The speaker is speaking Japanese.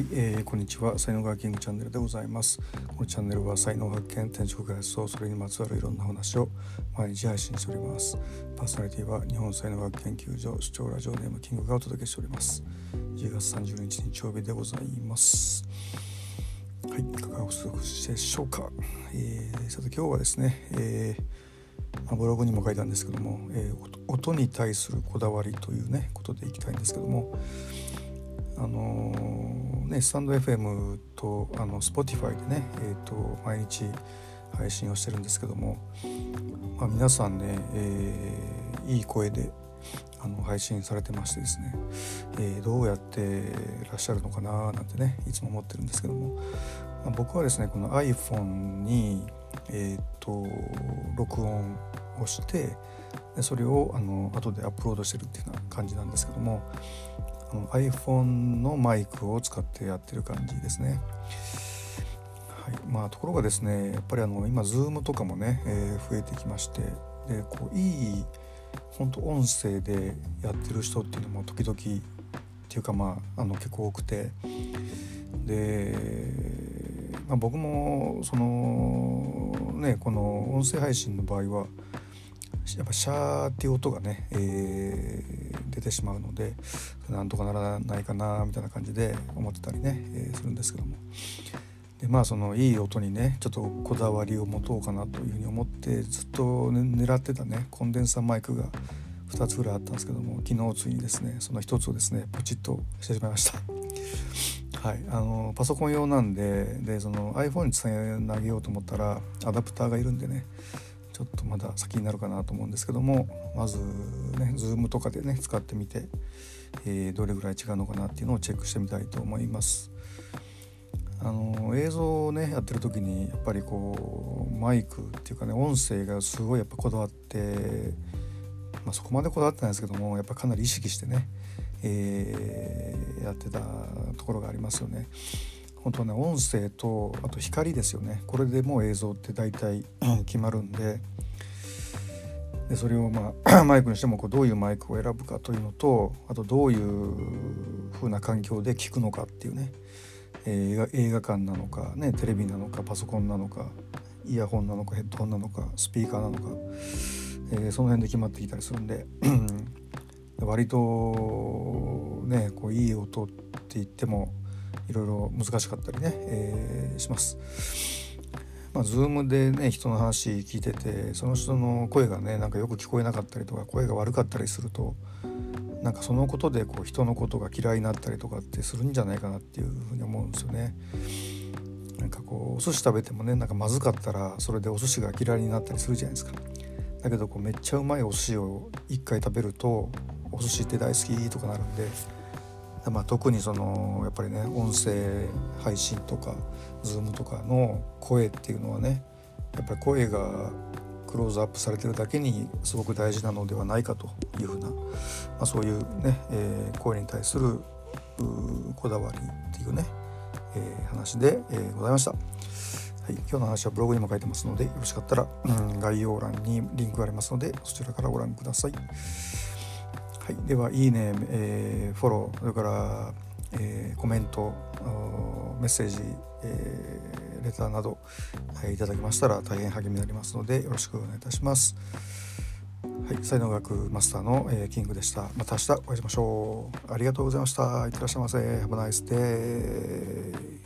い、えー、こんにちは。才能学キングチャンネルでございます。このチャンネルは才能発見転職開発とそれにまつわるいろんな話を毎日配信しております。パーソナリティは日本才能学研究所主張ラジオネームキングがお届けしております。10月30日日曜日でございます。はいいかがお過ごしでしょうか、えー、さて今日はですね、えーまあ、ブログにも書いたんですけども、えー、音に対するこだわりというねことでいきたいんですけどもあの、ねスタンド FM とあの Spotify でね、えーと、毎日配信をしてるんですけども、まあ、皆さんね、えー、いい声であの配信されてましてですね、えー、どうやってらっしゃるのかななんてねいつも思ってるんですけども、まあ、僕はですねこの iPhone に、えーと、録音をしてでそれをあの後でアップロードしてるっていうような感じなんですけども iPhone のマイクを使ってやってる感じですね。はいまあ、ところがですねやっぱりあの今 Zoom とかもね、えー、増えてきましてでこういい本当音声でやってる人っていうのも時々っていうかまああの結構多くてで、まあ、僕もそのねこの音声配信の場合はやっぱシャーっていう音がね、えー、出てしまうのでなんとかならないかなみたいな感じで思ってたりね、えー、するんですけどもでまあそのいい音にねちょっとこだわりを持とうかなというふうに思ってずっと、ね、狙ってたねコンデンサーマイクが2つぐらいあったんですけども昨日ついにですねその1つをですねポチッとしてしまいました。はい、あのパソコン用なんででその iPhone につなげようと思ったらアダプターがいるんでねまだ先になるかなと思うんですけどもまずね Zoom とかでね使ってみて、えー、どれぐらい違うのかなっていうのをチェックしてみたいと思います。あの映像をねやってる時にやっぱりこうマイクっていうかね音声がすごいやっぱこだわって、まあ、そこまでこだわってないですけどもやっぱかなり意識してね、えー、やってたところがありますよね。本当ね音声とあと光ですよねこれでもう映像って大体決まるんででそれをまあ マイクにしてもこうどういうマイクを選ぶかというのとあとどういう風な環境で聞くのかっていうね、映画映画館なのか、ね、テレビなのかパソコンなのかイヤホンなのかヘッドホンなのかスピーカーなのか、えー、その辺で決まってきたりするん。で割とねこういい音って言ってもいろいろ難しかったりね、えー、します。まあ、Zoom でね人の話聞いててその人の声がねなんかよく聞こえなかったりとか声が悪かったりするとなんかそのことでこう人のことが嫌いになったりとかってするんじゃないかなっていうふうに思うんですよね。なんかこうお寿司食べてもねなんかまずかったらそれでお寿司が嫌いになったりするじゃないですか。だけどこうめっちゃうまいお寿司を1回食べるとお寿司って大好きとかなるんでまあ、特にそのやっぱりね音声配信とか Zoom とかの声っていうのはねやっぱり声がクローズアップされてるだけにすごく大事なのではないかというふうな、まあ、そういうね、えー、声に対するこだわりっていうね、えー、話で、えー、ございました。はい、今日の話はブログにも書いてますのでよろしかったら、うん、概要欄にリンクがありますのでそちらからご覧ください。はい、ではいいね、えー、フォローそれから、えー、コメントメッセージ、えー、レターなど、はい、いただきましたら大変励みになりますのでよろしくお願いいたします。はい、才能学マスターの、えー、キングでした。また明日お会いしましょう。ありがとうございました。いってらっしゃいませ。Have a nice day.